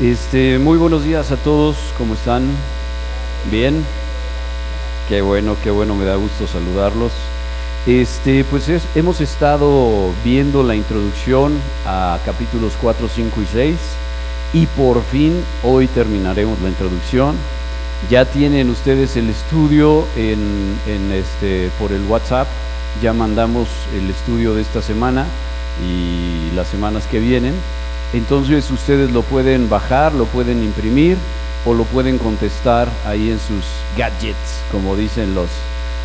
Este, muy buenos días a todos, ¿cómo están? ¿Bien? Qué bueno, qué bueno, me da gusto saludarlos. Este, pues hemos estado viendo la introducción a capítulos 4, 5 y 6 y por fin hoy terminaremos la introducción. Ya tienen ustedes el estudio en este, por el WhatsApp, ya mandamos el estudio de esta semana y las semanas que vienen. Entonces ustedes lo pueden bajar, lo pueden imprimir o lo pueden contestar ahí en sus gadgets, como dicen los,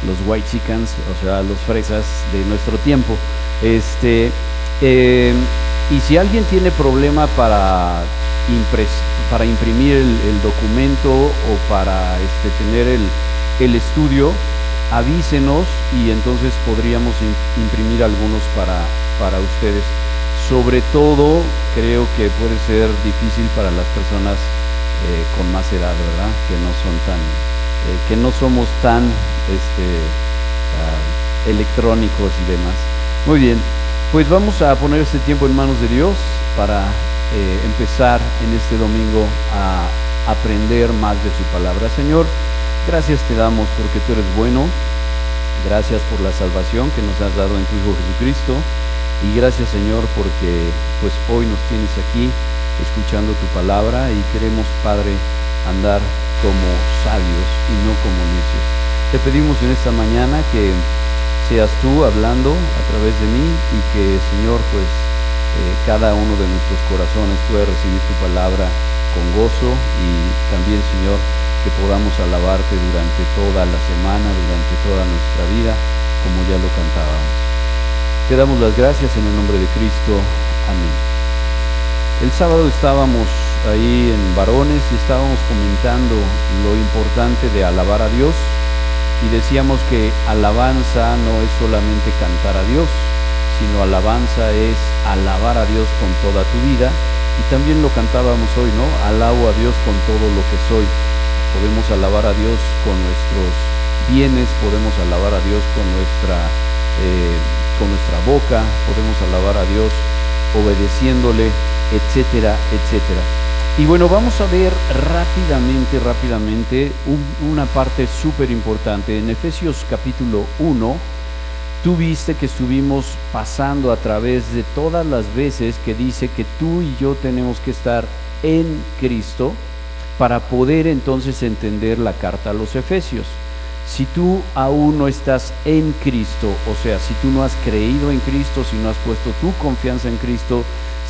los white chickens, o sea, los fresas de nuestro tiempo. Este, eh, y si alguien tiene problema para, para imprimir el, documento o para este, tener el, el estudio, avísenos y entonces podríamos imprimir algunos para, para ustedes. Sobre todo creo que puede ser difícil para las personas eh, con más edad, ¿verdad? Que no son tan, eh, que no somos tan este, ah, electrónicos y demás. Muy bien, pues vamos a poner este tiempo en manos de Dios para eh, empezar en este domingo a aprender más de su palabra. Señor, gracias te damos porque tú eres bueno. Gracias por la salvación que nos has dado en tu Hijo Jesucristo. Y gracias Señor porque pues hoy nos tienes aquí escuchando tu palabra y queremos Padre andar como sabios y no como necios. Te pedimos en esta mañana que seas tú hablando a través de mí y que Señor pues eh, cada uno de nuestros corazones pueda recibir tu palabra con gozo y también Señor que podamos alabarte durante toda la semana, durante toda nuestra vida, como ya lo cantábamos. Te damos las gracias en el nombre de Cristo. Amén. El sábado estábamos ahí en varones y estábamos comentando lo importante de alabar a Dios y decíamos que alabanza no es solamente cantar a Dios, sino alabanza es alabar a Dios con toda tu vida y también lo cantábamos hoy, ¿no? Alabo a Dios con todo lo que soy podemos alabar a Dios con nuestros bienes, podemos alabar a Dios con nuestra, eh, con nuestra boca, podemos alabar a Dios obedeciéndole, etcétera, etcétera. Y bueno, vamos a ver rápidamente, rápidamente una parte súper importante. En Efesios capítulo 1, tú viste que estuvimos pasando a través de todas las veces que dice que tú y yo tenemos que estar en Cristo para poder entonces entender la carta a los Efesios. Si tú aún no estás en Cristo, o sea, si tú no has creído en Cristo, si no has puesto tu confianza en Cristo,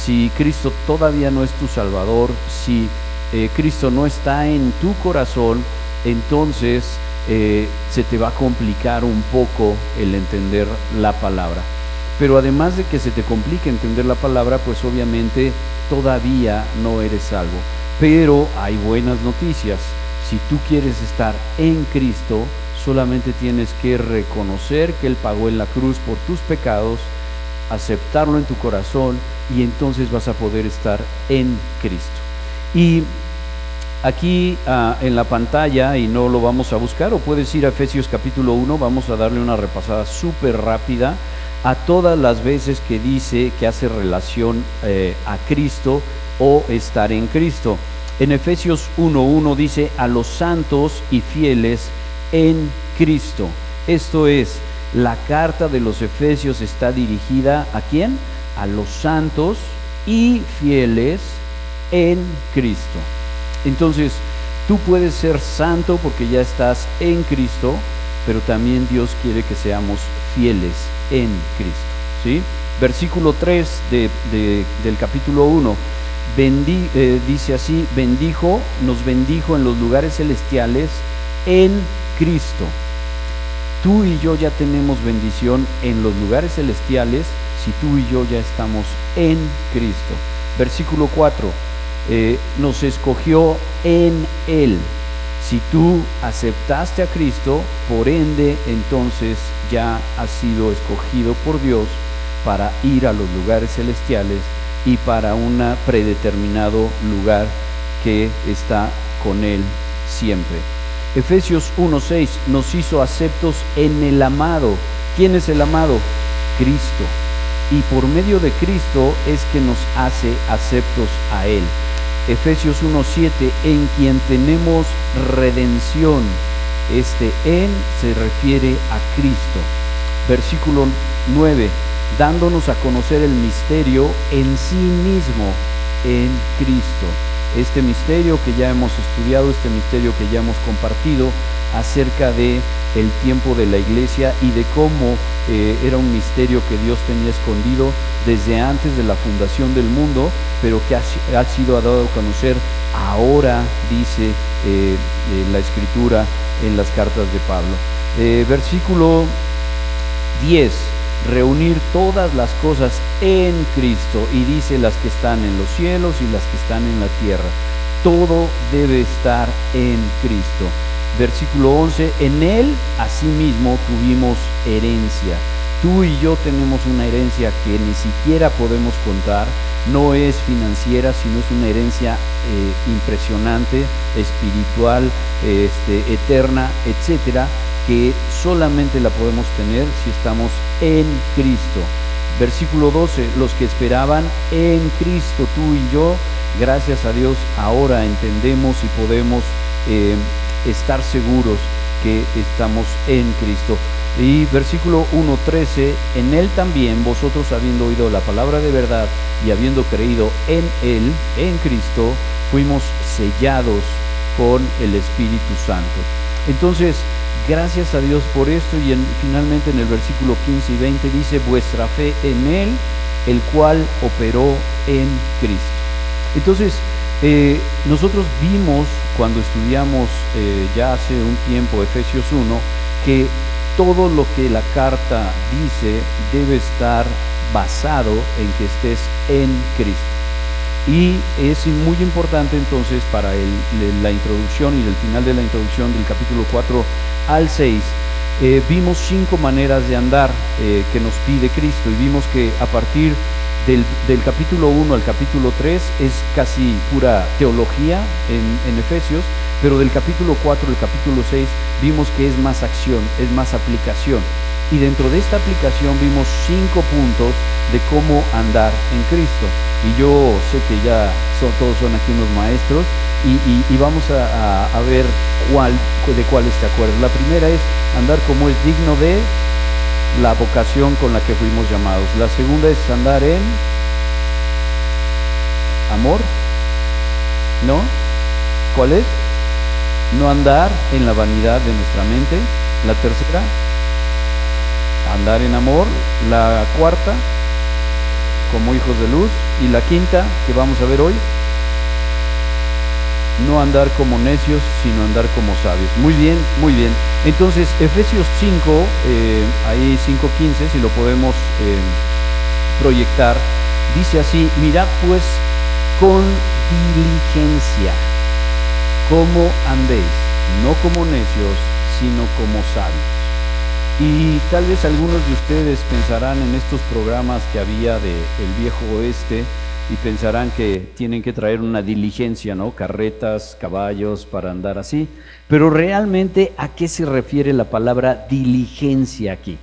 si Cristo todavía no es tu Salvador, si eh, Cristo no está en tu corazón, entonces eh, se te va a complicar un poco el entender la palabra. Pero además de que se te complique entender la palabra, pues obviamente todavía no eres salvo. Pero hay buenas noticias. Si tú quieres estar en Cristo, solamente tienes que reconocer que Él pagó en la cruz por tus pecados, aceptarlo en tu corazón y entonces vas a poder estar en Cristo. Y aquí ah, en la pantalla, y no lo vamos a buscar, o puedes ir a Efesios capítulo 1, vamos a darle una repasada súper rápida a todas las veces que dice que hace relación eh, a Cristo o estar en Cristo. En Efesios 1.1 dice a los santos y fieles en Cristo. Esto es, la carta de los Efesios está dirigida a quién? A los santos y fieles en Cristo. Entonces, tú puedes ser santo porque ya estás en Cristo, pero también Dios quiere que seamos fieles en Cristo. ¿sí? Versículo 3 del capítulo 1 eh, dice así, bendijo, nos bendijo en los lugares celestiales en Cristo. Tú y yo ya tenemos bendición en los lugares celestiales si tú y yo ya estamos en Cristo. Versículo 4, eh, nos escogió en Él. Si tú aceptaste a Cristo, por ende entonces ya has sido escogido por Dios para ir a los lugares celestiales y para un predeterminado lugar que está con Él siempre. Efesios 1.6 nos hizo aceptos en el amado. ¿Quién es el amado? Cristo. Y por medio de Cristo es que nos hace aceptos a Él. Efesios 1.7, en quien tenemos redención. Este en se refiere a Cristo. Versículo 9, dándonos a conocer el misterio en sí mismo, en Cristo. Este misterio que ya hemos estudiado, este misterio que ya hemos compartido acerca de el tiempo de la iglesia y de cómo eh, era un misterio que Dios tenía escondido desde antes de la fundación del mundo, pero que ha, sido dado a conocer ahora, dice eh, eh, la escritura en las cartas de Pablo. versículo 10 reunir todas las cosas en Cristo y dice las que están en los cielos y las que están en la tierra. Todo debe estar en Cristo. Versículo 11, en Él asimismo tuvimos herencia. Tú y yo tenemos una herencia que ni siquiera podemos contar, no es financiera, sino es una herencia eh, impresionante, espiritual, este, eterna, etcétera, que solamente la podemos tener si estamos en Cristo. Versículo 12, los que esperaban en Cristo, tú y yo, gracias a Dios, ahora entendemos y podemos eh, estar seguros que estamos en Cristo. Y versículo 1.13, en Él también vosotros habiendo oído la palabra de verdad y habiendo creído en Él, en Cristo, fuimos sellados con el Espíritu Santo. Entonces, gracias a Dios por esto y finalmente en el versículo 15 y 20 dice, vuestra fe en Él, el cual operó en Cristo. Entonces, eh, nosotros vimos cuando estudiamos eh, ya hace un tiempo Efesios 1 que todo lo que la carta dice debe estar basado en que estés en Cristo. Y es muy importante entonces para la introducción y el final de la introducción del capítulo 4 al 6, eh, vimos cinco maneras de andar que nos pide Cristo y vimos que a partir del, capítulo 1 al capítulo 3 es casi pura teología en, Efesios, pero del capítulo 4 al capítulo 6 vimos que es más acción, es más aplicación. Y dentro de esta aplicación vimos cinco puntos de cómo andar en Cristo. Y yo sé que ya todos son aquí unos maestros y, vamos a, a, ver cuál, de cuál está acuerdo. La primera es andar como es digno de la vocación con la que fuimos llamados. La segunda es andar en amor. ¿No? ¿Cuál es? No andar en la vanidad de nuestra mente. La tercera, andar en amor. La cuarta, como hijos de luz. Y la quinta, que vamos a ver hoy, no andar como necios, sino andar como sabios. Muy bien, muy bien. Entonces, Efesios 5, eh, ahí 5.15, si lo podemos eh, proyectar, dice así, mirad pues con diligencia cómo andéis, no como necios, sino como sabios. Y tal vez algunos de ustedes pensarán en estos programas que había de El Viejo Oeste, y pensarán que tienen que traer una diligencia, ¿no? Carretas, caballos para andar así. Pero realmente, ¿a qué se refiere la palabra diligencia aquí?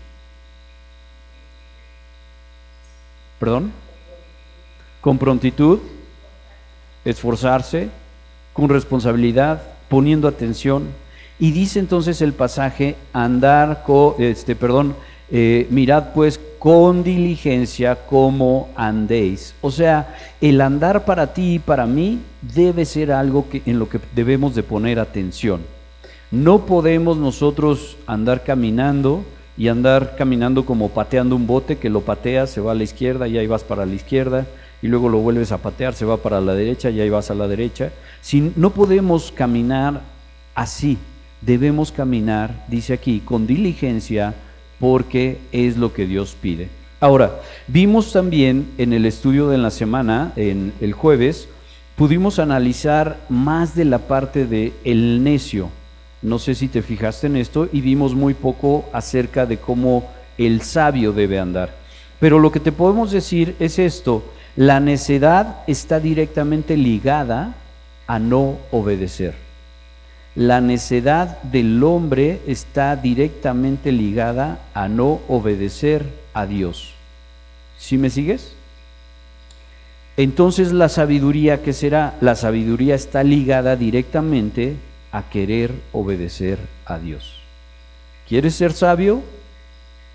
¿Perdón? Con prontitud, esforzarse, con responsabilidad, poniendo atención. Y dice entonces el pasaje, andar, con, este, perdón, eh, mirad pues con diligencia cómo andéis. O sea, el andar para ti y para mí debe ser algo que, en lo que debemos de poner atención. No podemos nosotros andar caminando y andar caminando como pateando un bote que lo pateas, se va a la izquierda y ahí vas para la izquierda y luego lo vuelves a patear, se va para la derecha y ahí vas a la derecha. Si no podemos caminar así, debemos caminar, dice aquí, con diligencia, porque es lo que Dios pide. Ahora, vimos también en el estudio de la semana, en el jueves, pudimos analizar más de la parte de el necio. No sé si te fijaste en esto y vimos muy poco acerca de cómo el sabio debe andar. Pero lo que te podemos decir es esto, la necedad está directamente ligada a no obedecer la necedad del hombre está directamente ligada a no obedecer a Dios. ¿Sí me sigues? Entonces la sabiduría, ¿qué será? La sabiduría está ligada directamente a querer obedecer a Dios. ¿Quieres ser sabio?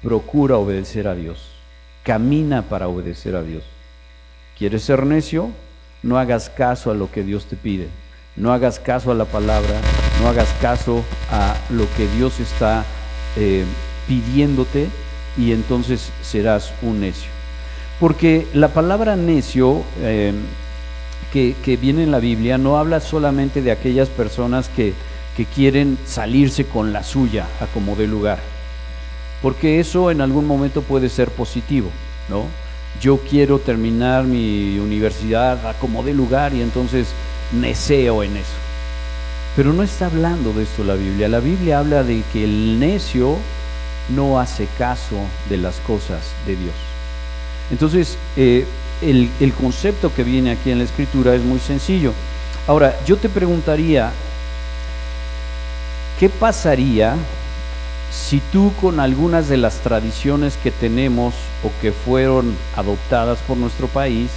Procura obedecer a Dios. Camina para obedecer a Dios. ¿Quieres ser necio? No hagas caso a lo que Dios te pide. No hagas caso a la palabra. No hagas caso a lo que Dios está eh, pidiéndote y entonces serás un necio. Porque la palabra necio eh, que, que, viene en la Biblia no habla solamente de aquellas personas que, que quieren salirse con la suya a como de lugar. Porque eso en algún momento puede ser positivo, ¿no? Yo quiero terminar mi universidad a como de lugar y entonces neceo en eso. Pero no está hablando de esto la Biblia. La Biblia habla de que el necio no hace caso de las cosas de Dios. Entonces, eh, el, el concepto que viene aquí en la escritura es muy sencillo. Ahora, yo te preguntaría, ¿qué pasaría si tú con algunas de las tradiciones que tenemos o que fueron adoptadas por nuestro país,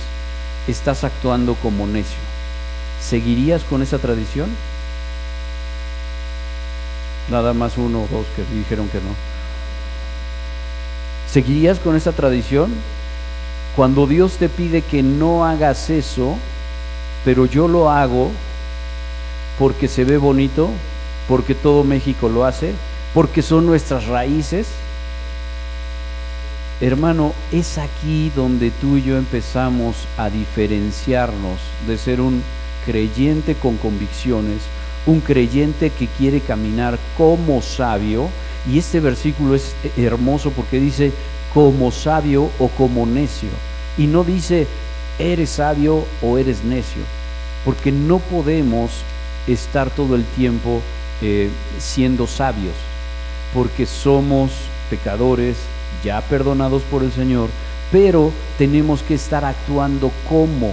estás actuando como necio? ¿Seguirías con esa tradición? Nada más uno o dos que dijeron que no. ¿Seguirías con esa tradición? Cuando Dios te pide que no hagas eso, pero yo lo hago porque se ve bonito, porque todo México lo hace, porque son nuestras raíces. Hermano, es aquí donde tú y yo empezamos a diferenciarnos de ser un creyente con convicciones, un creyente que quiere caminar como sabio. Y este versículo es hermoso porque dice como sabio o como necio. Y no dice eres sabio o eres necio. Porque no podemos estar todo el tiempo eh, siendo sabios. Porque somos pecadores ya perdonados por el Señor. Pero tenemos que estar actuando como.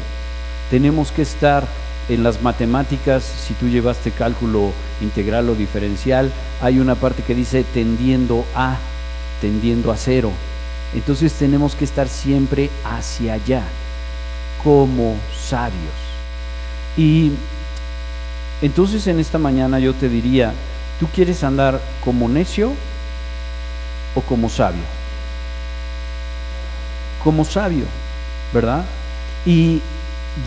Tenemos que estar en las matemáticas, si tú llevaste cálculo integral o diferencial, hay una parte que dice tendiendo a, tendiendo a cero. Entonces tenemos que estar siempre hacia allá, como sabios. Y entonces en esta mañana yo te diría, ¿tú quieres andar como necio o como sabio? Como sabio, ¿verdad? Y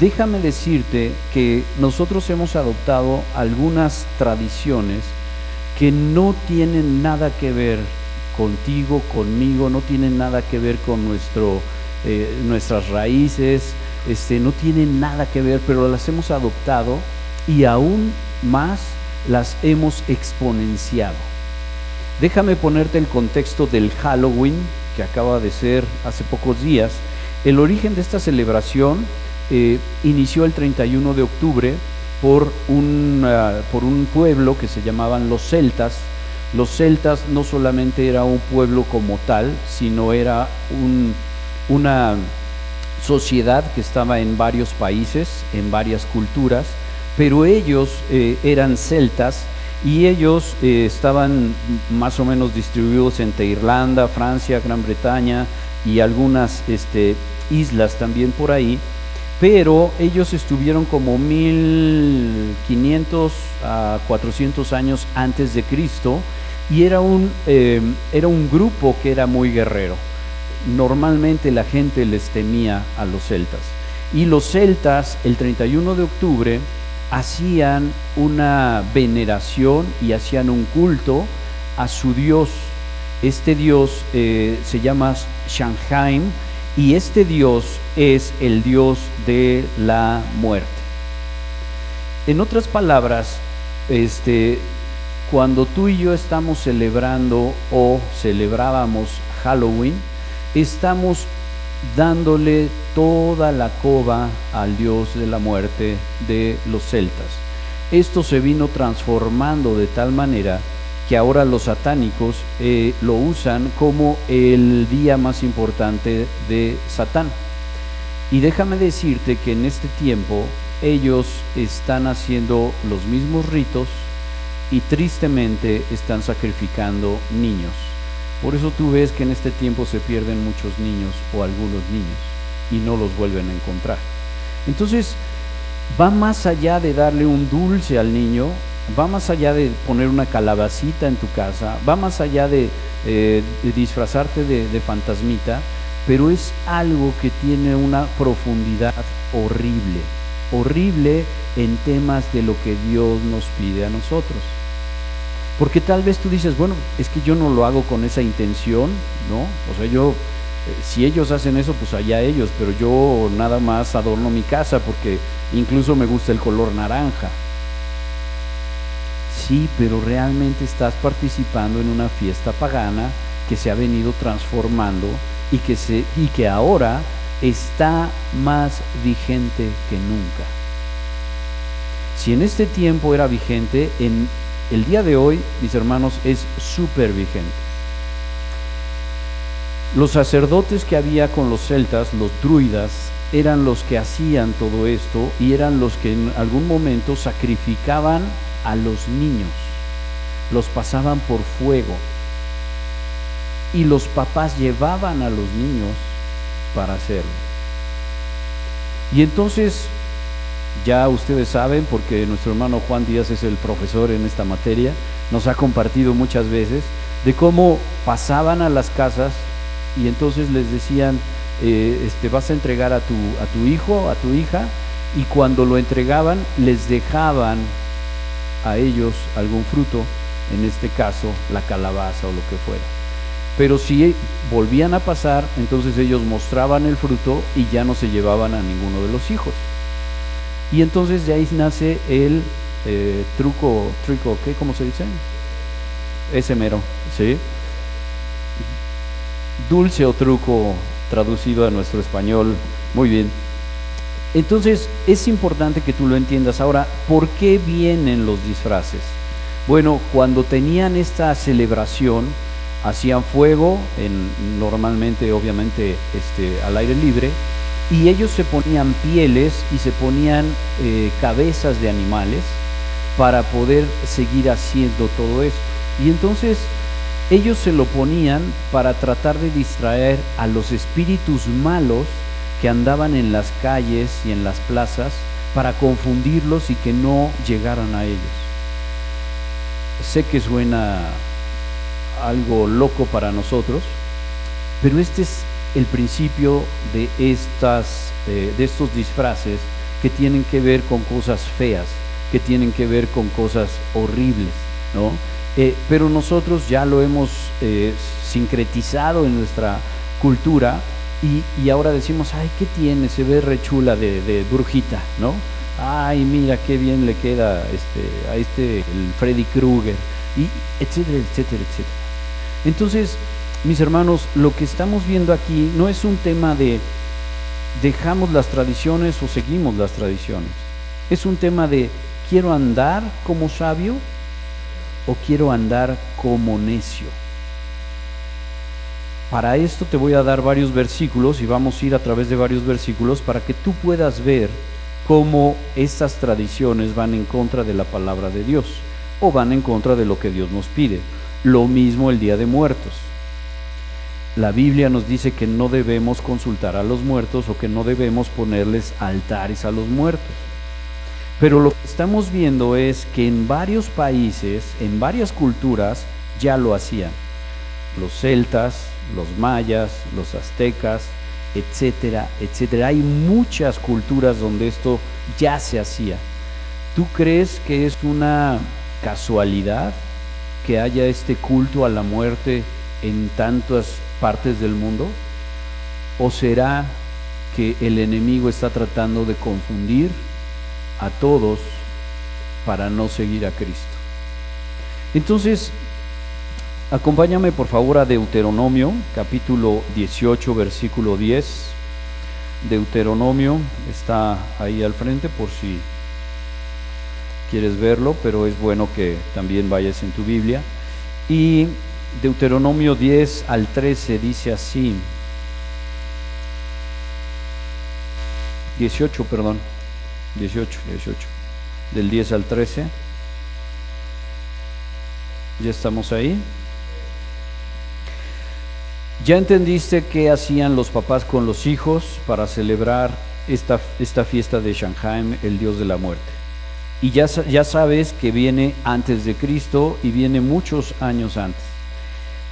déjame decirte que nosotros hemos adoptado algunas tradiciones que no tienen nada que ver contigo, conmigo, no tienen nada que ver con nuestro, eh, nuestras raíces, este, no tienen nada que ver, pero las hemos adoptado y aún más las hemos exponenciado. Déjame ponerte el contexto del Halloween, que acaba de ser hace pocos días. El origen de esta celebración eh, inició el 31 de octubre por un, uh, por un pueblo que se llamaban los celtas. Los celtas no solamente era un pueblo como tal, sino era un, una sociedad que estaba en varios países, en varias culturas, pero ellos eh, eran celtas y ellos eh, estaban más o menos distribuidos entre Irlanda, Francia, Gran Bretaña y algunas este, islas también por ahí pero ellos estuvieron como 1500 a 400 años antes de Cristo y era un, eh, era un grupo que era muy guerrero. Normalmente la gente les temía a los celtas. Y los celtas, el 31 de octubre, hacían una veneración y hacían un culto a su dios. Este dios eh, se llama Shanghai y este Dios es el Dios de la muerte. En otras palabras, este, cuando tú y yo estamos celebrando o celebrábamos Halloween, estamos dándole toda la coba al Dios de la muerte de los celtas. Esto se vino transformando de tal manera que ahora los satánicos eh, lo usan como el día más importante de Satán. Y déjame decirte que en este tiempo ellos están haciendo los mismos ritos y tristemente están sacrificando niños. Por eso tú ves que en este tiempo se pierden muchos niños o algunos niños y no los vuelven a encontrar. Entonces, va más allá de darle un dulce al niño, va más allá de poner una calabacita en tu casa, va más allá de, eh, disfrazarte de, fantasmita, pero es algo que tiene una profundidad horrible, horrible en temas de lo que Dios nos pide a nosotros. Porque tal vez tú dices, bueno, es que yo no lo hago con esa intención, ¿no? O sea, yo, eh, si ellos hacen eso, pues allá ellos, pero yo nada más adorno mi casa porque incluso me gusta el color naranja. Sí, pero realmente estás participando en una fiesta pagana que se ha venido transformando y que, se, y que ahora está más vigente que nunca. Si en este tiempo era vigente, en el día de hoy, mis hermanos, es súper vigente. Los sacerdotes que había con los celtas, los druidas, eran los que hacían todo esto y eran los que en algún momento sacrificaban a los niños, los pasaban por fuego y los papás llevaban a los niños para hacerlo. Y entonces ya ustedes saben, porque nuestro hermano Juan Díaz es el profesor en esta materia, nos ha compartido muchas veces de cómo pasaban a las casas y entonces les decían, eh, este, vas a entregar a tu, a tu hijo, a tu hija, y cuando lo entregaban les dejaban a ellos algún fruto, en este caso la calabaza o lo que fuera. Pero si volvían a pasar, entonces ellos mostraban el fruto y ya no se llevaban a ninguno de los hijos. Y entonces de ahí nace el eh, truco, truco, ¿qué? ¿Cómo se dice? Ese mero, ¿sí? Dulce o truco traducido a nuestro español. Muy bien. Entonces es importante que tú lo entiendas. Ahora, ¿por qué vienen los disfraces? Bueno, cuando tenían esta celebración, hacían fuego, en, normalmente obviamente este, al aire libre, y ellos se ponían pieles y se ponían eh, cabezas de animales para poder seguir haciendo todo esto. Y entonces ellos se lo ponían para tratar de distraer a los espíritus malos que andaban en las calles y en las plazas para confundirlos y que no llegaran a ellos. Sé que suena algo loco para nosotros, pero este es el principio de, estas, eh, de estos disfraces que tienen que ver con cosas feas, que tienen que ver con cosas horribles, ¿no? Eh, pero nosotros ya lo hemos eh, sincretizado en nuestra cultura y, ahora decimos, ay, ¿qué tiene? Se ve rechula de, de brujita, ¿no? Ay, mira qué bien le queda este, a este, el Freddy Krueger, y etcétera, etcétera, etcétera. Entonces, mis hermanos, lo que estamos viendo aquí no es un tema de dejamos las tradiciones o seguimos las tradiciones. Es un tema de quiero andar como sabio o quiero andar como necio. Para esto te voy a dar varios versículos y vamos a ir a través de varios versículos para que tú puedas ver cómo estas tradiciones van en contra de la palabra de Dios o van en contra de lo que Dios nos pide. Lo mismo el Día de Muertos. La Biblia nos dice que no debemos consultar a los muertos o que no debemos ponerles altares a los muertos. Pero lo que estamos viendo es que en varios países, en varias culturas, ya lo hacían. Los celtas, los mayas, los aztecas, etcétera, etcétera. Hay muchas culturas donde esto ya se hacía. ¿Tú crees que es una casualidad que haya este culto a la muerte en tantas partes del mundo? ¿O será que el enemigo está tratando de confundir a todos para no seguir a Cristo? Entonces, acompáñame por favor a Deuteronomio, capítulo 18, versículo 10. Deuteronomio está ahí al frente por si quieres verlo, pero es bueno que también vayas en tu Biblia. Y Deuteronomio 10 al 13 dice así. 18, perdón. 18, 18. Del 10 al 13. Ya estamos ahí. ¿Ya entendiste qué hacían los papás con los hijos para celebrar esta, esta fiesta de Shanghai, el dios de la muerte. Y ya, ya sabes que viene antes de Cristo y viene muchos años antes.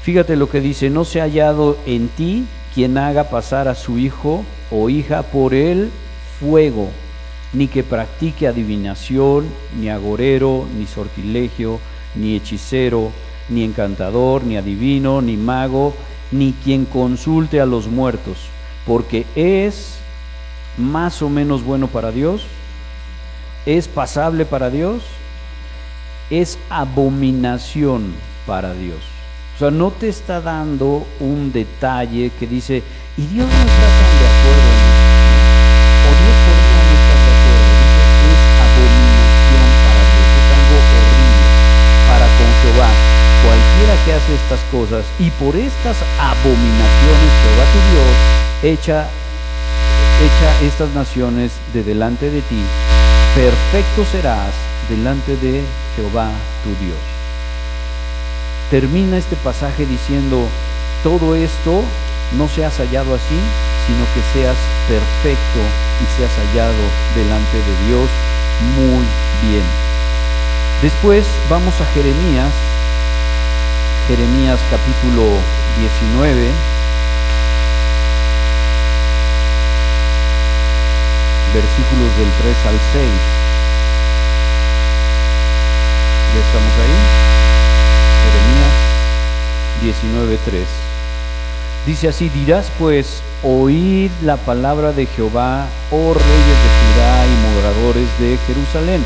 Fíjate lo que dice, no se ha hallado en ti quien haga pasar a su hijo o hija por el fuego, ni que practique adivinación, ni agorero, ni sortilegio, ni hechicero, ni encantador, ni adivino, ni mago, ni quien consulte a los muertos, porque es más o menos bueno para Dios, es pasable para Dios, es abominación para Dios. O sea, no te está dando un detalle que dice, y Dios no está tan de acuerdo en esto. O Dios podría no estar de acuerdo. Dice, es abominación para Dios, es algo horrible para con Jehová. Cualquiera que hace estas cosas, y por estas abominaciones Jehová tu Dios echa, echa estas naciones de delante de ti, perfecto serás delante de Jehová tu Dios termina este pasaje diciendo, todo esto no seas hallado así, sino que seas perfecto y seas hallado delante de Dios muy bien. Después vamos a Jeremías, Jeremías capítulo 19. Versículos del 3 al 6. ¿Ya estamos ahí? 19.3. Dice así, dirás pues, oíd la palabra de Jehová, oh reyes de Judá y moradores de Jerusalén.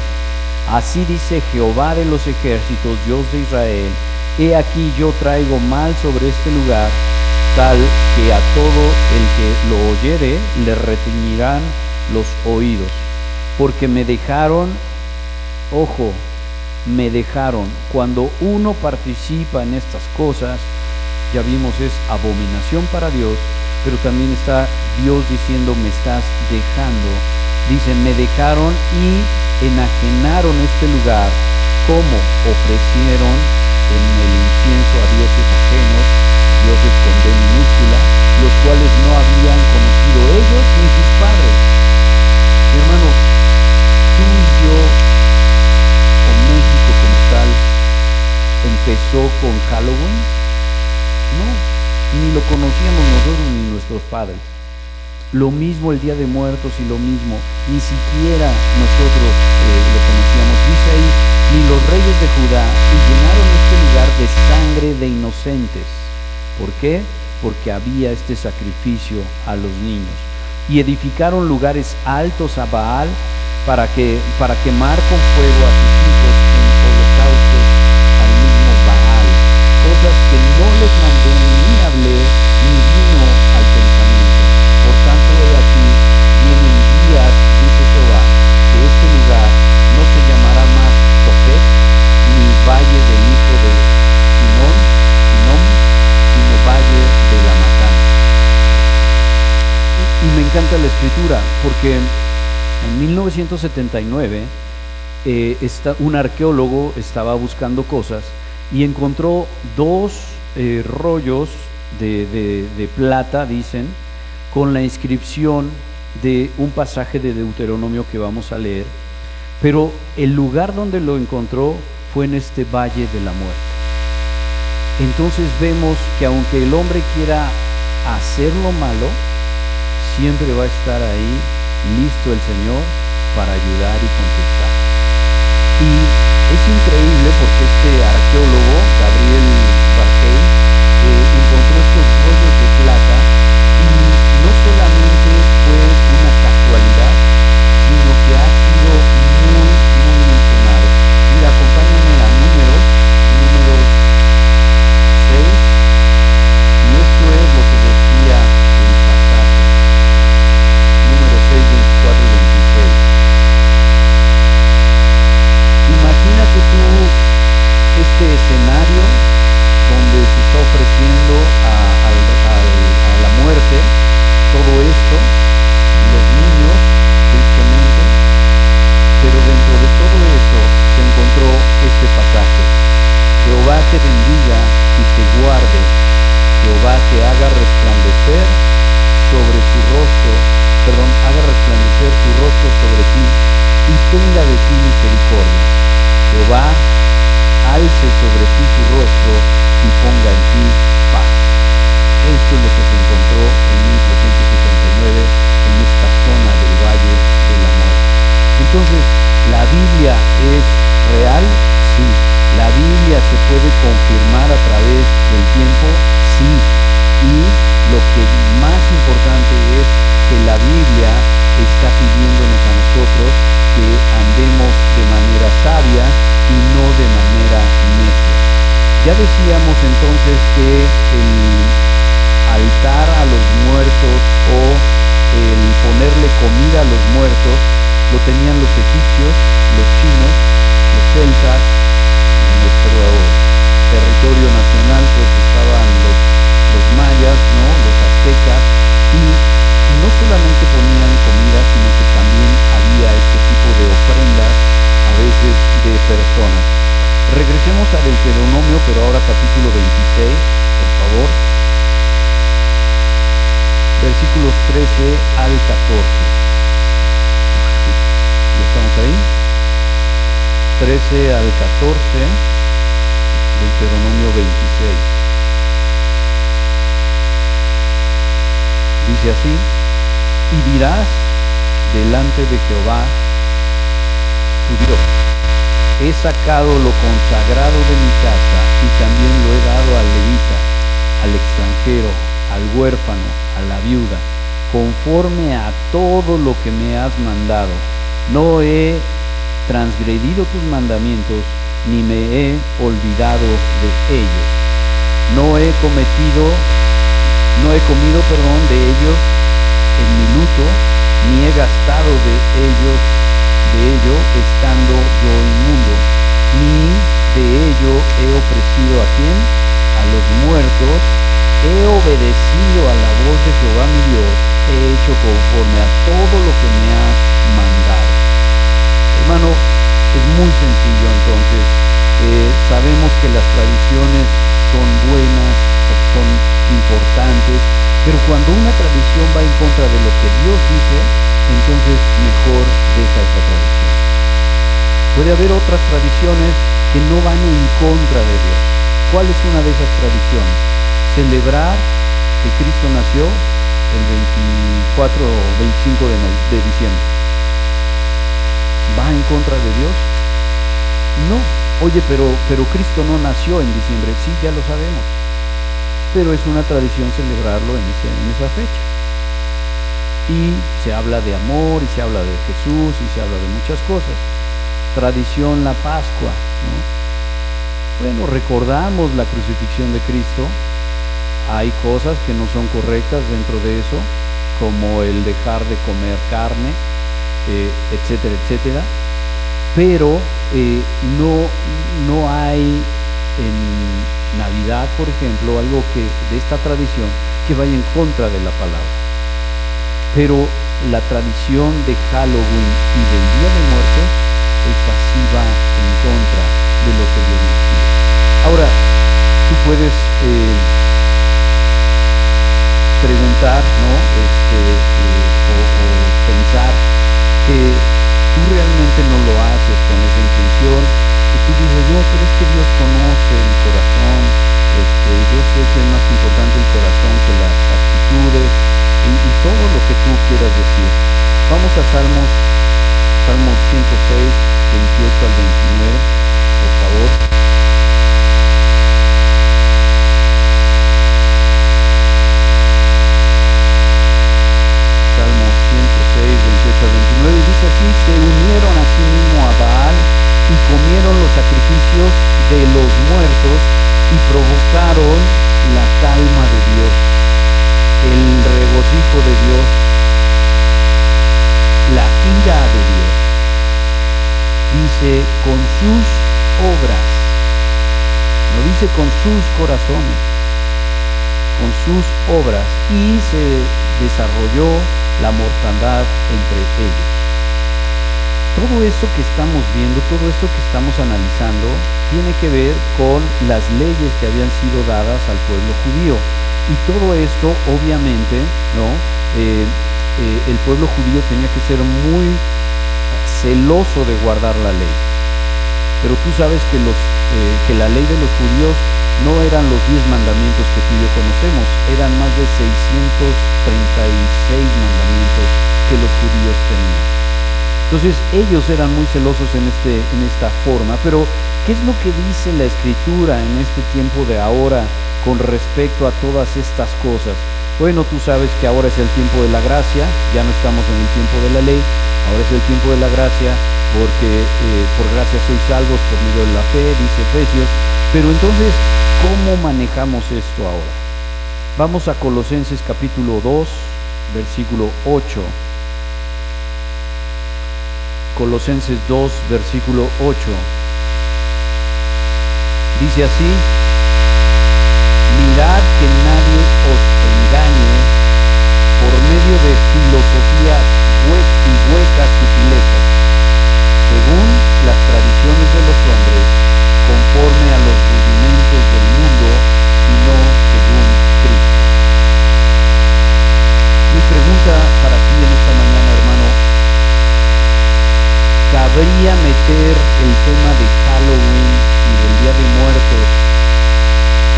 Así dice Jehová de los ejércitos, Dios de Israel, he aquí yo traigo mal sobre este lugar, tal que a todo el que lo oyere le retiñirán los oídos, porque me dejaron, ojo, me dejaron. Cuando uno participa en estas cosas, ya vimos es abominación para Dios, pero también está Dios diciendo me estás dejando. Dice, me dejaron y enajenaron este lugar como ofrecieron en el incienso a dioses ajenos, dioses con D minúscula, los cuales no habían conocido ellos ni sus padres. hermano, tú y yo empezó con Halloween? No, ni lo conocíamos nosotros ni nuestros padres. Lo mismo el Día de Muertos y lo mismo, ni siquiera nosotros eh, lo conocíamos. Dice ahí, ni los reyes de Judá y llenaron este lugar de sangre de inocentes. ¿Por qué? Porque había este sacrificio a los niños. Y edificaron lugares altos a Baal para, que, para quemar con fuego a sus hijos que no les mandé ni hablé ni vino al pensamiento. Por tanto, de aquí vienen días, dice Jehová, que este lugar no se llamará más Topet ni Valle del Hijo de Sinón, Sinón sino Valle de la Matanza. Y, me encanta la escritura porque en 1979 eh, un arqueólogo estaba buscando cosas y encontró dos eh, rollos de, plata, dicen, con la inscripción de un pasaje de Deuteronomio que vamos a leer, pero el lugar donde lo encontró fue en este valle de la muerte. Entonces vemos que aunque el hombre quiera hacer lo malo, siempre va a estar ahí listo el Señor para ayudar y contestar. Y es increíble porque este arqueólogo, Gabriel entonces que el altar a los muertos o el ponerle comida a los muertos lo tenían los egipcios, los chinos, los celtas, en nuestro territorio nacional pues estaban los, los mayas, ¿no? los aztecas y no solamente ponían comida, sino que también había este tipo de ofrendas a veces de personas. Regresemos al Deuteronomio, pero ahora capítulo 26, por favor. Versículos 13 al 14. ¿Ya estamos ahí? 13 al 14, Deuteronomio 26. Dice así, y dirás delante de Jehová, tu Dios, he sacado lo consagrado de mi casa y también lo he dado al levita, al extranjero, al huérfano, a la viuda, conforme a todo lo que me has mandado. No he transgredido tus mandamientos, ni me he olvidado de ellos. No he cometido no he comido, perdón, de ellos en mi luto, ni he gastado de ellos, de ello, estando yo inmundo, ni de ello he ofrecido a quién? A los muertos, he obedecido a la voz de Jehová mi Dios, he hecho conforme a todo lo que me has mandado. Hermano, es muy sencillo entonces. Que las tradiciones son buenas, son importantes, pero cuando una tradición va en contra de lo que Dios dice, entonces mejor deja esa tradición. Puede haber otras tradiciones que no van en contra de Dios. ¿Cuál es una de esas tradiciones? Celebrar que Cristo nació el 24 o 25 de, de diciembre. ¿Va en contra de Dios? No. Oye, pero, pero Cristo no nació en diciembre. Sí, ya lo sabemos pero es una tradición celebrarlo en, esa fecha. Y se habla de amor, y se habla de Jesús, y se habla de muchas cosas. Tradición la Pascua. Bueno, recordamos la crucifixión de Cristo. Hay cosas que no son correctas dentro de eso, como el dejar de comer carne, eh, etcétera, etcétera. Pero eh, no, no hay en Navidad, por ejemplo, algo que de esta tradición que vaya en contra de la palabra. Pero la tradición de Halloween y del Día de Muertos, esa sí va en contra de lo que Dios nos pide. Ahora, tú puedes eh, preguntar, ¿no? Este, eh, o pensar que tú realmente no lo haces con esa intención tú dices, no, pero es que Dios conoce el corazón, este, que es más importante el corazón que las actitudes y, y todo lo que tú quieras decir. Vamos a Salmos, Salmos 106, 28 al 29, por favor. de los muertos y provocaron la calma de Dios, el regocijo de Dios, la ira de Dios. Dice con sus obras, no dice con sus corazones, con sus obras y se desarrolló la mortandad entre ellos todo eso que estamos viendo, todo esto que estamos analizando, tiene que ver con las leyes que habían sido dadas al pueblo judío. Y todo esto, obviamente, ¿no? Eh, eh, el pueblo judío tenía que ser muy celoso de guardar la ley. Pero tú sabes que, los, eh, que la ley de los judíos no eran los diez mandamientos que tú y yo conocemos, eran más de 636 mandamientos que los judíos tenían. Entonces ellos eran muy celosos en, este, en esta forma, pero ¿qué es lo que dice la escritura en este tiempo de ahora con respecto a todas estas cosas? Bueno, tú sabes que ahora es el tiempo de la gracia, ya no estamos en el tiempo de la ley, ahora es el tiempo de la gracia, porque eh, por gracia sois salvos por medio de la fe, dice Efesios. Pero entonces, ¿cómo manejamos esto ahora? Vamos a Colosenses capítulo 2, versículo 8. Colosenses 2, versículo 8. Dice así, mirad que nadie os engañe por medio de filosofías y huecas sutilezas, según las tradiciones de los hombres, conforme a los rudimentos del mundo y no según Cristo. Mi pregunta para ti en esta mañana, hermano, ¿cabría meter el tema de Halloween y del Día de Muertos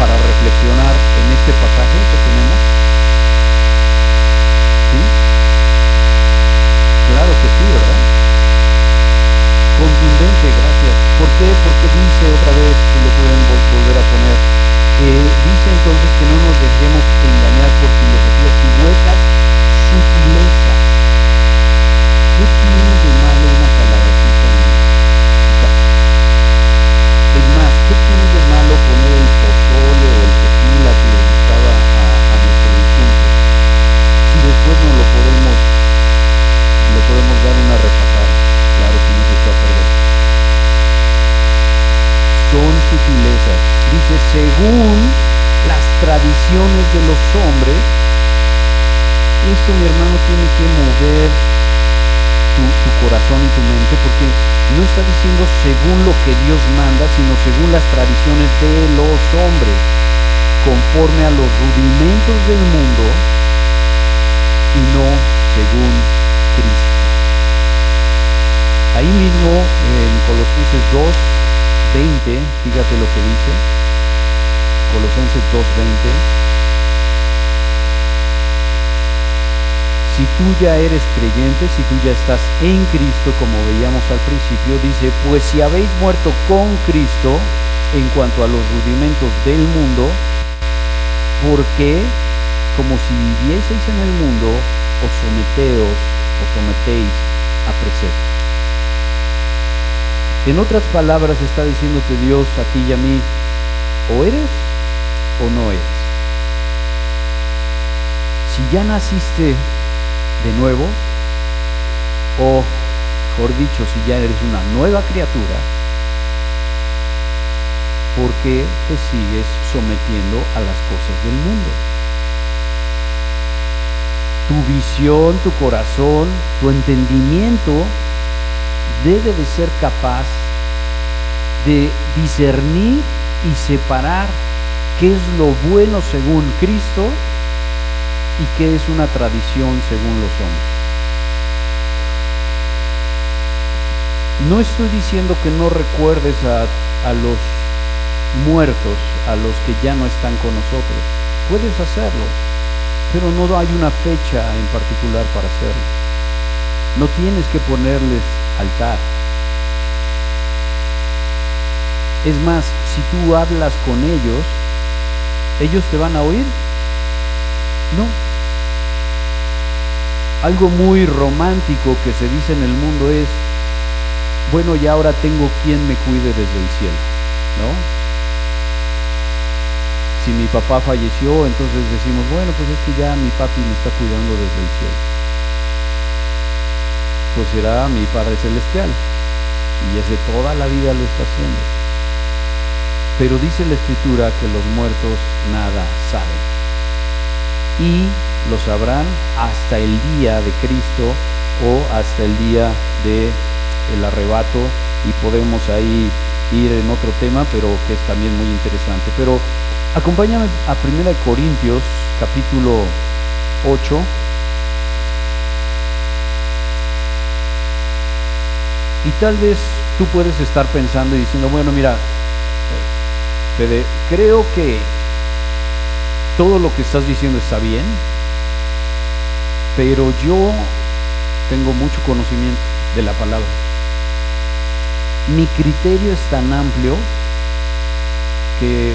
para reflexionar en este pasaje que tenemos? ¿Sí? Claro que sí, ¿verdad? Contundente, gracias. ¿Por qué? Porque dice otra vez, si lo pueden volver a poner, eh, dice entonces que no nos dejemos engañar por filosofías huecas sutilezas. ¿Qué tiene de malo una calavercita en tu casa? Es más, ¿qué tiene malo poner el pozole o el tequila que le gustaba a, nuestro difunto? Si después no lo podemos, le podemos dar una repasada. Claro que no se a perder. Son sutilezas. Dice, según las tradiciones de los hombres, esto mi hermano tiene que mover tu, corazón y tu mente porque no está diciendo según lo que Dios manda, sino según las tradiciones de los hombres, conforme a los rudimentos del mundo y no según Cristo. Ahí mismo en Colosenses 2, 20, fíjate lo que dice, Colosenses 2, 20. Si tú ya eres creyente, si tú ya estás en Cristo, como veíamos al principio, dice, pues si habéis muerto con Cristo en cuanto a los rudimentos del mundo, porque como si vivieseis en el mundo, os someteos, os sometéis a preceptos. En otras palabras está diciéndote Dios a ti y a mí, o eres o no eres. Si ya naciste de nuevo, o mejor dicho, si ya eres una nueva criatura, ¿por qué te sigues sometiendo a las cosas del mundo? Tu visión, tu corazón, tu entendimiento debe de ser capaz de discernir y separar qué es lo bueno según Cristo y qué es una tradición según los hombres. No estoy diciendo que no recuerdes a, a, los muertos, a los que ya no están con nosotros. Puedes hacerlo, pero no hay una fecha en particular para hacerlo. No tienes que ponerles altar. Es más, si tú hablas con ellos, ¿ellos te van a oír? No, algo muy romántico que se dice en el mundo es, bueno, y ahora tengo quien me cuide desde el cielo, ¿no? Si mi papá falleció, entonces decimos, bueno, pues es que ya mi papi me está cuidando desde el cielo. Pues será mi Padre Celestial, y ese toda la vida lo está haciendo. Pero dice la Escritura que los muertos nada saben. Y lo sabrán hasta el día de Cristo o hasta el día de el arrebato y podemos ahí ir en otro tema, pero que es también muy interesante. Pero acompáñame a 1 Corintios capítulo 8. Y tal vez tú puedes estar pensando y diciendo, bueno, mira, Fede, creo que todo lo que estás diciendo está bien, pero yo tengo mucho conocimiento de la palabra. Mi criterio es tan amplio que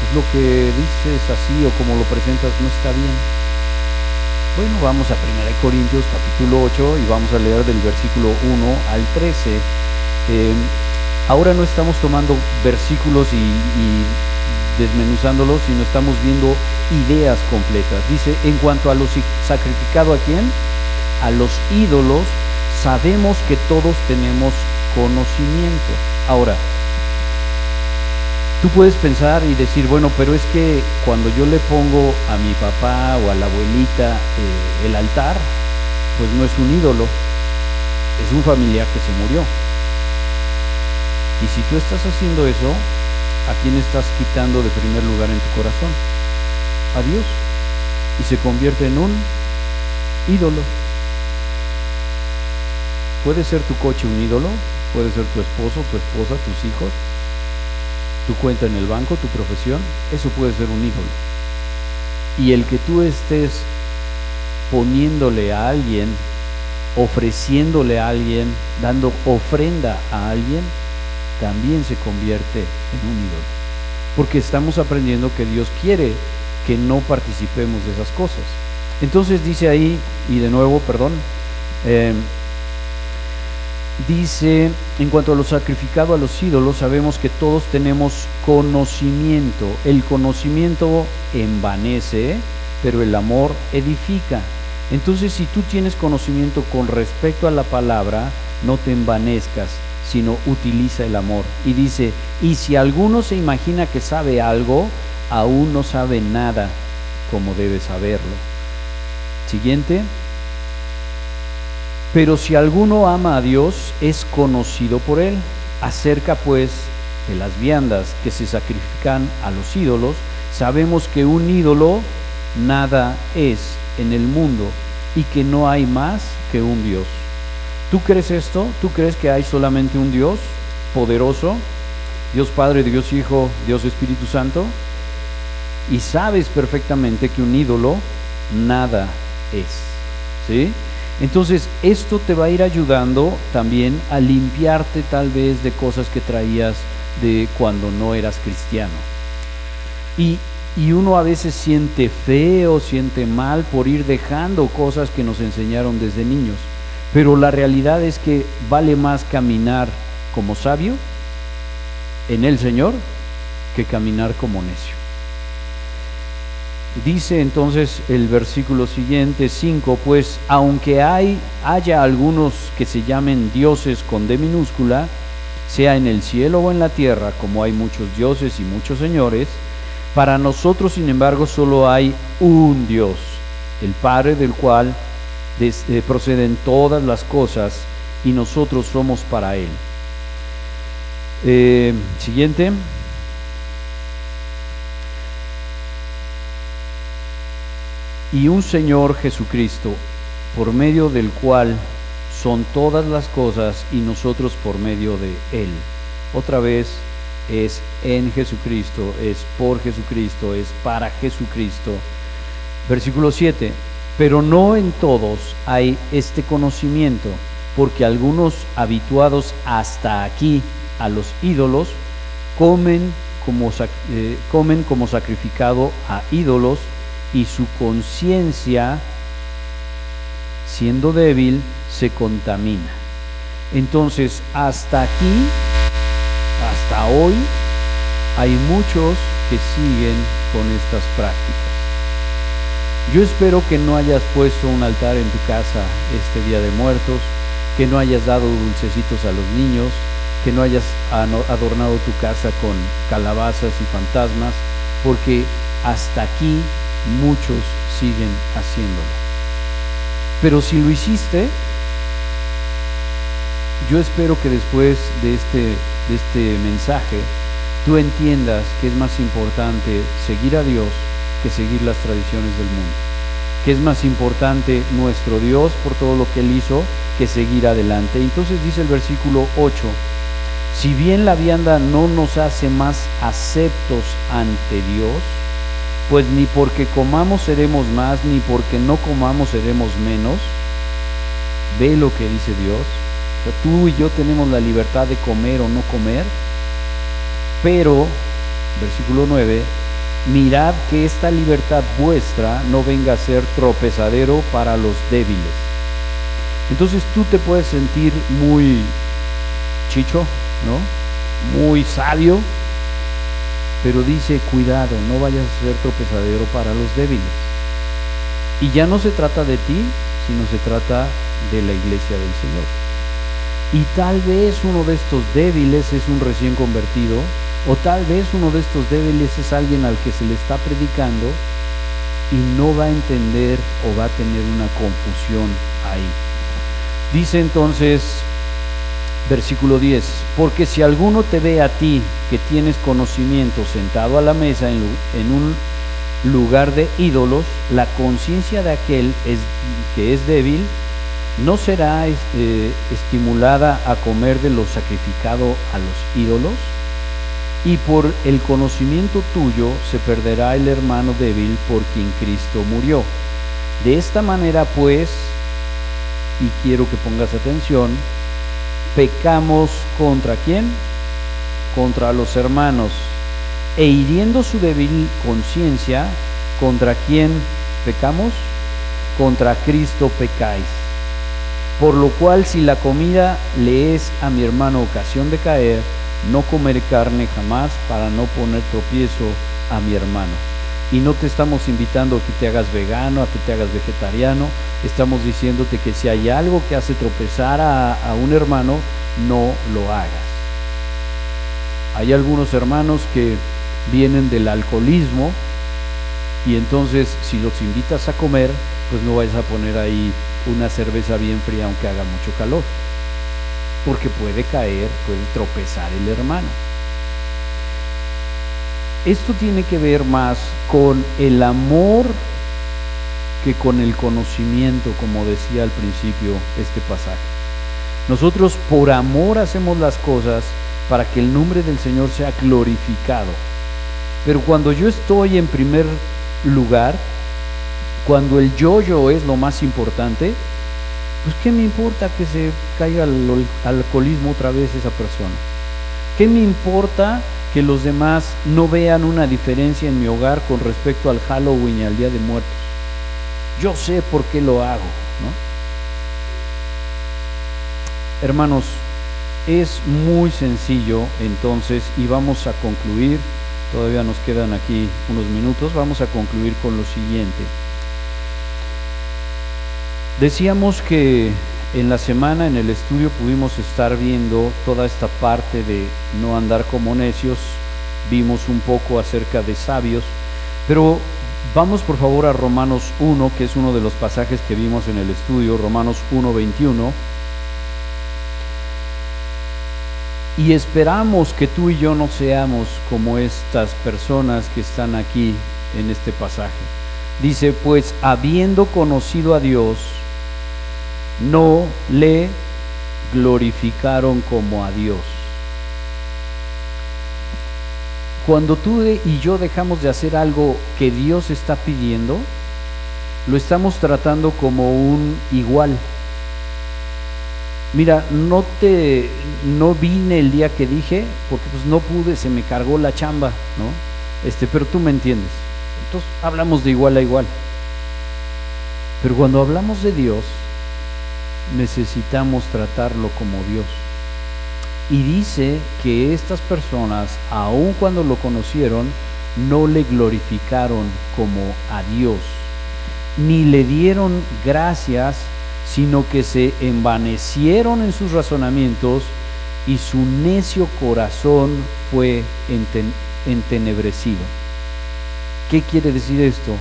pues, lo que dices así o como lo presentas no está bien. Bueno, vamos a 1 Corintios capítulo 8 y vamos a leer del versículo 1 al 13. Eh, ahora no estamos tomando versículos y, y desmenuzándolos, sino estamos viendo ideas completas. Dice, en cuanto a lo sacrificado a quién? A los ídolos, sabemos que todos tenemos conocimiento. Ahora, tú puedes pensar y decir, bueno, pero es que cuando yo le pongo a mi papá o a la abuelita eh, el altar, pues no es un ídolo, es un familiar que se murió. Y si tú estás haciendo eso, ¿a quién estás quitando de primer lugar en tu corazón? A Dios. Y se convierte en un ídolo. Puede ser tu coche un ídolo, puede ser tu esposo, tu esposa, tus hijos, tu cuenta en el banco, tu profesión, eso puede ser un ídolo. Y el que tú estés poniéndole a alguien, ofreciéndole a alguien, dando ofrenda a alguien, también se convierte en un ídolo. Porque estamos aprendiendo que Dios quiere que no participemos de esas cosas. Entonces dice ahí, y de nuevo, perdón, eh, dice, en cuanto a lo sacrificado a los ídolos, sabemos que todos tenemos conocimiento. El conocimiento envanece, pero el amor edifica. Entonces, si tú tienes conocimiento con respecto a la palabra, no te envanezcas, sino utiliza el amor. Y dice, y si alguno se imagina que sabe algo, aún no sabe nada como debe saberlo. Siguiente. Pero si alguno ama a Dios, es conocido por él. Acerca pues de las viandas que se sacrifican a los ídolos, sabemos que un ídolo nada es en el mundo y que no hay más que un Dios. ¿Tú crees esto? ¿Tú crees que hay solamente un Dios poderoso? Dios Padre, Dios Hijo, Dios Espíritu Santo. Y sabes perfectamente que un ídolo nada es. ¿Sí? Entonces, esto te va a ir ayudando también a limpiarte tal vez de cosas que traías de cuando no eras cristiano. Y, y uno a veces siente feo, siente mal por ir dejando cosas que nos enseñaron desde niños. Pero la realidad es que vale más caminar como sabio en el Señor que caminar como necio. Dice entonces el versículo siguiente 5, pues aunque hay haya algunos que se llamen dioses con D minúscula, sea en el cielo o en la tierra, como hay muchos dioses y muchos señores, para nosotros sin embargo solo hay un Dios, el Padre del cual eh, proceden todas las cosas y nosotros somos para Él. Eh, siguiente. Y un Señor Jesucristo, por medio del cual son todas las cosas y nosotros por medio de Él. Otra vez es en Jesucristo, es por Jesucristo, es para Jesucristo. Versículo 7 pero no en todos hay este conocimiento, porque algunos habituados hasta aquí a los ídolos comen como, eh, comen como sacrificado a ídolos y su conciencia, siendo débil, se contamina. Entonces, hasta aquí, hasta hoy, hay muchos que siguen con estas prácticas. Yo espero que no hayas puesto un altar en tu casa este Día de Muertos, que no hayas dado dulcecitos a los niños, que no hayas adornado tu casa con calabazas y fantasmas, porque hasta aquí muchos siguen haciéndolo. Pero si lo hiciste, yo espero que después de este, de este mensaje tú entiendas que es más importante seguir a Dios que seguir las tradiciones del mundo. Que es más importante nuestro Dios por todo lo que Él hizo que seguir adelante. Entonces dice el versículo 8, si bien la vianda no nos hace más aceptos ante Dios, pues ni porque comamos seremos más, ni porque no comamos seremos menos. Ve lo que dice Dios. tú y yo tenemos la libertad de comer o no comer, pero, versículo 9, mirad que esta libertad vuestra no venga a ser tropezadero para los débiles. Entonces tú te puedes sentir muy chicho, ¿no? Muy sabio, pero dice, cuidado, no vayas a ser tropezadero para los débiles. Y ya no se trata de ti, sino se trata de la iglesia del Señor. Y tal vez uno de estos débiles es un recién convertido, o tal vez uno de estos débiles es alguien al que se le está predicando y no va a entender o va a tener una confusión ahí. Dice entonces, versículo 10, porque si alguno te ve a ti que tienes conocimiento sentado a la mesa en, un lugar de ídolos, la conciencia de aquel que es débil no será eh, estimulada a comer de lo sacrificado a los ídolos y por el conocimiento tuyo se perderá el hermano débil por quien Cristo murió. De esta manera pues, y quiero que pongas atención, pecamos contra quién? Contra los hermanos. E hiriendo su débil conciencia, ¿contra quién pecamos? Contra Cristo pecáis. Por lo cual si la comida le es a mi hermano ocasión de caer, no comer carne jamás para no poner tropiezo a mi hermano. Y no te estamos invitando a que te hagas vegano, a que te hagas vegetariano, estamos diciéndote que si hay algo que hace tropezar a, un hermano, no lo hagas. Hay algunos hermanos que vienen del alcoholismo y entonces si los invitas a comer, pues no vayas a poner ahí una cerveza bien fría aunque haga mucho calor porque puede caer, puede tropezar el hermano. Esto tiene que ver más con el amor que con el conocimiento, como decía al principio este pasaje. Nosotros por amor hacemos las cosas para que el nombre del Señor sea glorificado. Pero cuando yo estoy en primer lugar, cuando el yo-yo es lo más importante, pues ¿qué me importa que se caiga al alcoholismo otra vez esa persona? ¿Qué me importa que los demás no vean una diferencia en mi hogar con respecto al Halloween y al Día de Muertos? Yo sé por qué lo hago, ¿no? Hermanos, es muy sencillo entonces y vamos a concluir, todavía nos quedan aquí unos minutos, vamos a concluir con lo siguiente. Decíamos que en la semana en el estudio pudimos estar viendo toda esta parte de no andar como necios, vimos un poco acerca de sabios, pero vamos por favor a Romanos 1, que es uno de los pasajes que vimos en el estudio, Romanos 1, 21. Y esperamos que tú y yo no seamos como estas personas que están aquí en este pasaje. Dice, pues habiendo conocido a Dios, no le glorificaron como a Dios. Cuando tú y yo dejamos de hacer algo que Dios está pidiendo, lo estamos tratando como un igual. Mira, no te no vine el día que dije porque pues no pude, se me cargó la chamba, ¿no? Este, pero tú me entiendes. Entonces hablamos de igual a igual. Pero cuando hablamos de Dios, necesitamos tratarlo como Dios. Y dice que estas personas, aun cuando lo conocieron, no le glorificaron como a Dios, ni le dieron gracias, sino que se envanecieron en sus razonamientos y su necio corazón fue entenebrecido. ¿Qué quiere decir esto?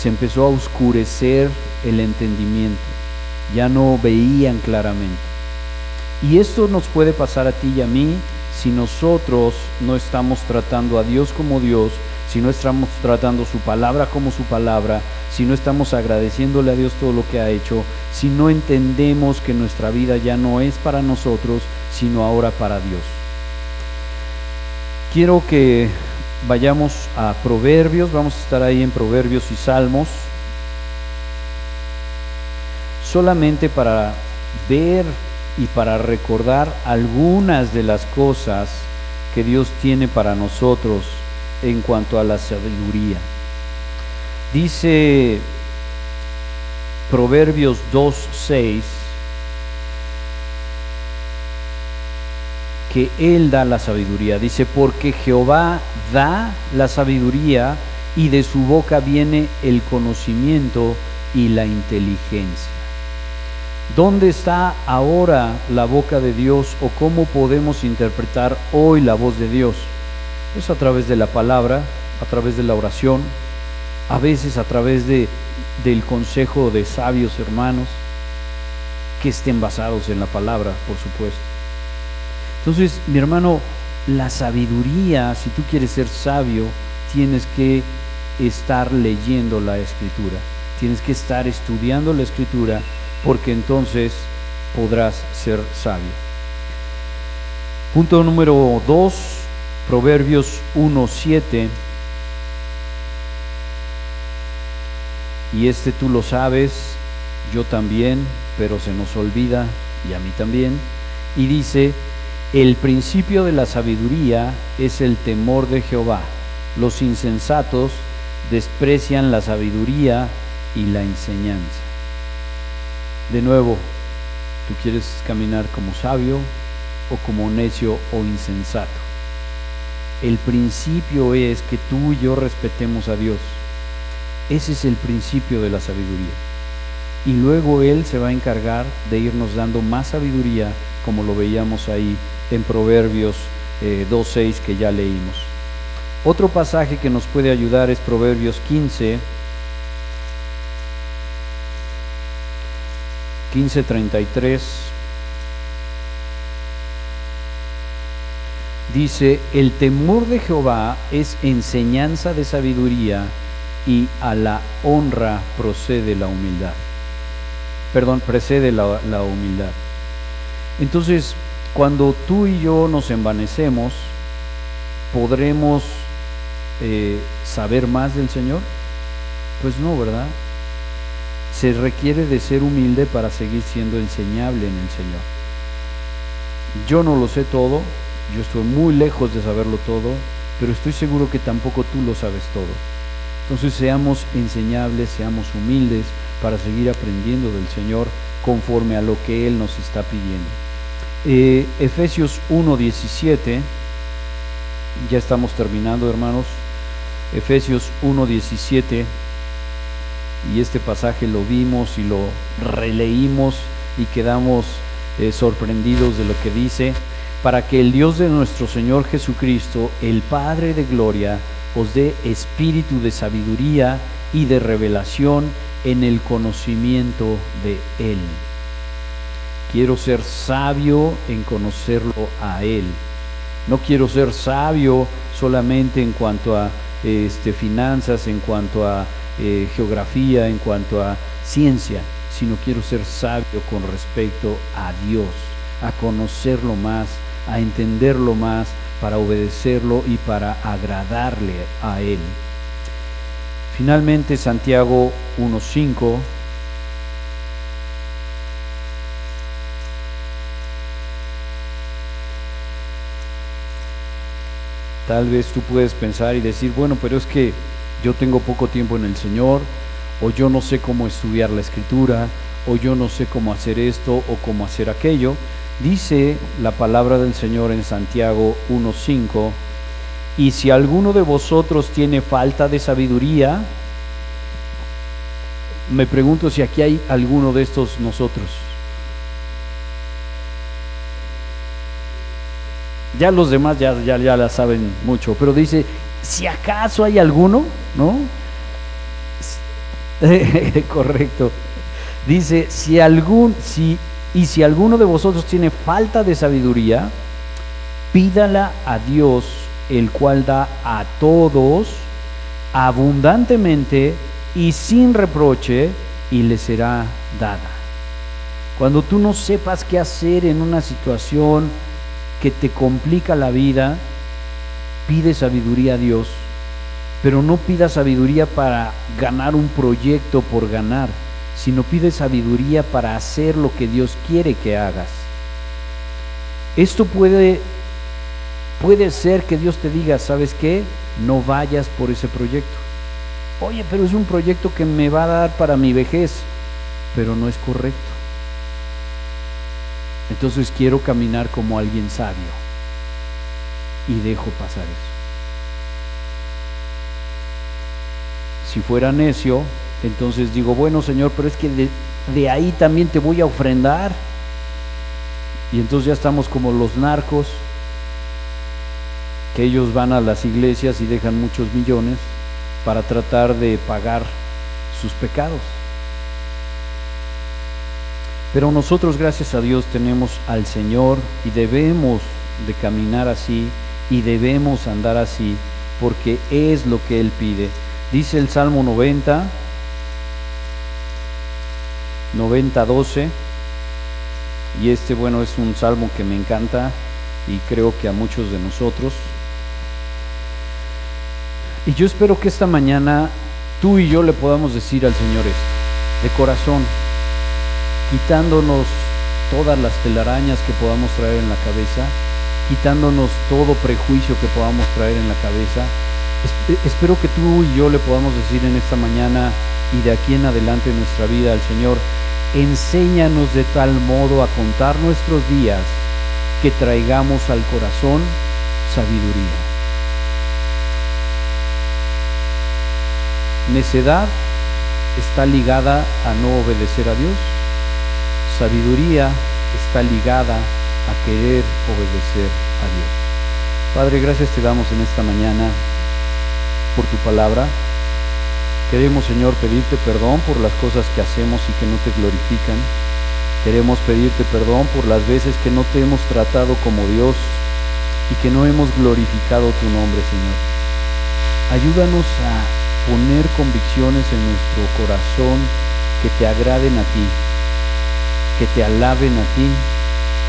Se empezó a oscurecer el entendimiento, ya no veían claramente. Y esto nos puede pasar a ti y a mí si nosotros no estamos tratando a Dios como Dios si no estamos tratando su palabra como su palabra, si no estamos agradeciéndole a Dios todo lo que ha hecho, si no entendemos que nuestra vida ya no es para nosotros, sino ahora para Dios. Quiero que vayamos a Proverbios, vamos a estar ahí en Proverbios y Salmos, solamente para ver y para recordar algunas de las cosas que Dios tiene para nosotros en cuanto a la sabiduría. Dice Proverbios 2.6 que Él da la sabiduría. Dice, porque Jehová da la sabiduría y de su boca viene el conocimiento y la inteligencia. ¿Dónde está ahora la boca de Dios o cómo podemos interpretar hoy la voz de Dios? Es a través de la palabra, a través de la oración, a veces a través de, del consejo de sabios hermanos que estén basados en la palabra, por supuesto. Entonces, mi hermano, la sabiduría, si tú quieres ser sabio, tienes que estar leyendo la escritura, tienes que estar estudiando la escritura, porque entonces podrás ser sabio. Punto número 2, Proverbios 1.7. Y este tú lo sabes, yo también, pero se nos olvida, y a mí también. Y dice, el principio de la sabiduría es el temor de Jehová. Los insensatos desprecian la sabiduría y la enseñanza. De nuevo, ¿tú quieres caminar como sabio o como necio o insensato? El principio es que tú y yo respetemos a Dios. Ese es el principio de la sabiduría. Y luego Él se va a encargar de irnos dando más sabiduría, como lo veíamos ahí en Proverbios 2.6 eh, que ya leímos. Otro pasaje que nos puede ayudar es Proverbios 15, 15.33. Dice, el temor de Jehová es enseñanza de sabiduría y a la honra procede la humildad. Perdón, precede la, la humildad. Entonces, cuando tú y yo nos envanecemos, ¿podremos eh, saber más del Señor? Pues no, ¿verdad? Se requiere de ser humilde para seguir siendo enseñable en el Señor. Yo no lo sé todo, yo estoy muy lejos de saberlo todo, pero estoy seguro que tampoco tú lo sabes todo. Entonces seamos enseñables, seamos humildes para seguir aprendiendo del Señor conforme a lo que Él nos está pidiendo. Efesios 1.17, ya estamos terminando hermanos, Efesios 1.17, y este pasaje lo vimos y lo releímos y quedamos eh, sorprendidos de lo que dice, para que el Dios de nuestro Señor Jesucristo, el Padre de Gloria, os dé espíritu de sabiduría y de revelación en el conocimiento de Él Quiero ser sabio en conocerlo a Él. No quiero ser sabio solamente en cuanto a este, finanzas, en cuanto a eh, geografía, en cuanto a ciencia, sino quiero ser sabio con respecto a Dios, a conocerlo más, a entenderlo más, para obedecerlo y para agradarle a Él. Finalmente, Santiago 1.5 Tal vez tú puedes pensar y decir, bueno, pero es que yo tengo poco tiempo en el Señor, o yo no sé cómo estudiar la escritura, o yo no sé cómo hacer esto o cómo hacer aquello. Dice la palabra del Señor en Santiago 1.5, y si alguno de vosotros tiene falta de sabiduría, me pregunto si aquí hay alguno de estos nosotros. Ya los demás ya, ya, ya la saben mucho, pero dice, si acaso hay alguno, ¿no? Correcto. Dice, si algún, si, y si alguno de vosotros tiene falta de sabiduría, pídala a Dios, el cual da a todos abundantemente y sin reproche y le será dada. Cuando tú no sepas qué hacer en una situación que te complica la vida, pide sabiduría a Dios, pero no pida sabiduría para ganar un proyecto por ganar, sino pide sabiduría para hacer lo que Dios quiere que hagas. Esto puede puede ser que Dios te diga, ¿sabes qué? No vayas por ese proyecto. Oye, pero es un proyecto que me va a dar para mi vejez, pero no es correcto. Entonces quiero caminar como alguien sabio y dejo pasar eso. Si fuera necio, entonces digo, bueno Señor, pero es que de, de ahí también te voy a ofrendar. Y entonces ya estamos como los narcos, que ellos van a las iglesias y dejan muchos millones para tratar de pagar sus pecados. Pero nosotros, gracias a Dios, tenemos al Señor y debemos de caminar así y debemos andar así porque es lo que Él pide. Dice el Salmo 90, 90, 12, y este, bueno, es un salmo que me encanta y creo que a muchos de nosotros. Y yo espero que esta mañana tú y yo le podamos decir al Señor esto, de corazón, quitándonos todas las telarañas que podamos traer en la cabeza, quitándonos todo prejuicio que podamos traer en la cabeza. espero que tú y yo le podamos decir en esta mañana y de aquí en adelante en nuestra vida al Señor, enséñanos de tal modo a contar nuestros días que traigamos al corazón sabiduría. Necedad está ligada a no obedecer a Dios sabiduría está ligada a querer obedecer a Dios. Padre, gracias te damos en esta mañana por tu palabra. Queremos, Señor, pedirte perdón por las cosas que hacemos y que no te glorifican. Queremos pedirte perdón por las veces que no te hemos tratado como Dios y que no hemos glorificado tu nombre, Señor. Ayúdanos a poner convicciones en nuestro corazón que te agraden a ti, que te alaben a ti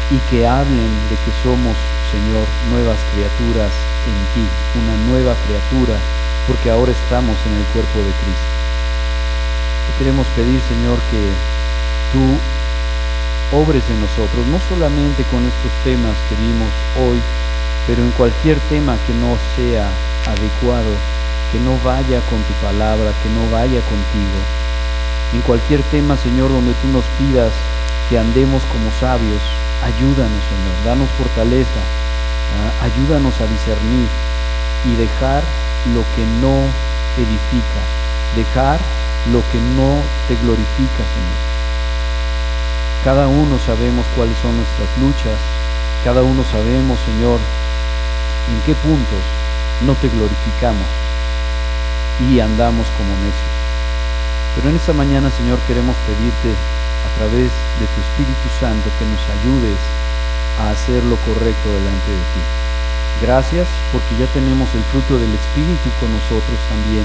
y que hablen de que somos, Señor, nuevas criaturas en ti, una nueva criatura, porque ahora estamos en el cuerpo de Cristo. Te queremos pedir, Señor, que tú obres en nosotros, no solamente con estos temas que vimos hoy, pero en cualquier tema que no sea adecuado, que no vaya con tu palabra, que no vaya contigo. En cualquier tema, Señor, donde tú nos pidas que andemos como sabios. Ayúdanos, Señor, danos fortaleza, ¿ah? ayúdanos a discernir y dejar lo que no edifica, dejar lo que no te glorifica, Señor. Cada uno sabemos cuáles son nuestras luchas, cada uno sabemos, Señor, en qué puntos no te glorificamos y andamos como necios. Pero en esta mañana, Señor, queremos pedirte través de tu Espíritu Santo que nos ayudes a hacer lo correcto delante de ti. Gracias porque ya tenemos el fruto del Espíritu con nosotros también.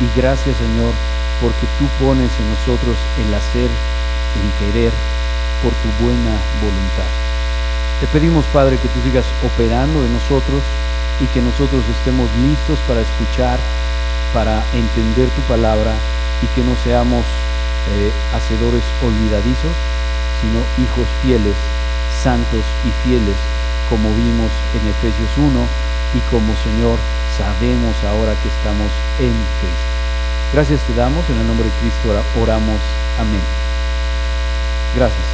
Y gracias Señor porque tú pones en nosotros el hacer, el querer por tu buena voluntad. Te pedimos Padre que tú sigas operando en nosotros y que nosotros estemos listos para escuchar, para entender tu palabra y que no seamos eh, hacedores olvidadizos, sino hijos fieles, santos y fieles, como vimos en Efesios 1 y como Señor sabemos ahora que estamos en Cristo. Gracias te damos, en el nombre de Cristo oramos. Amén. Gracias.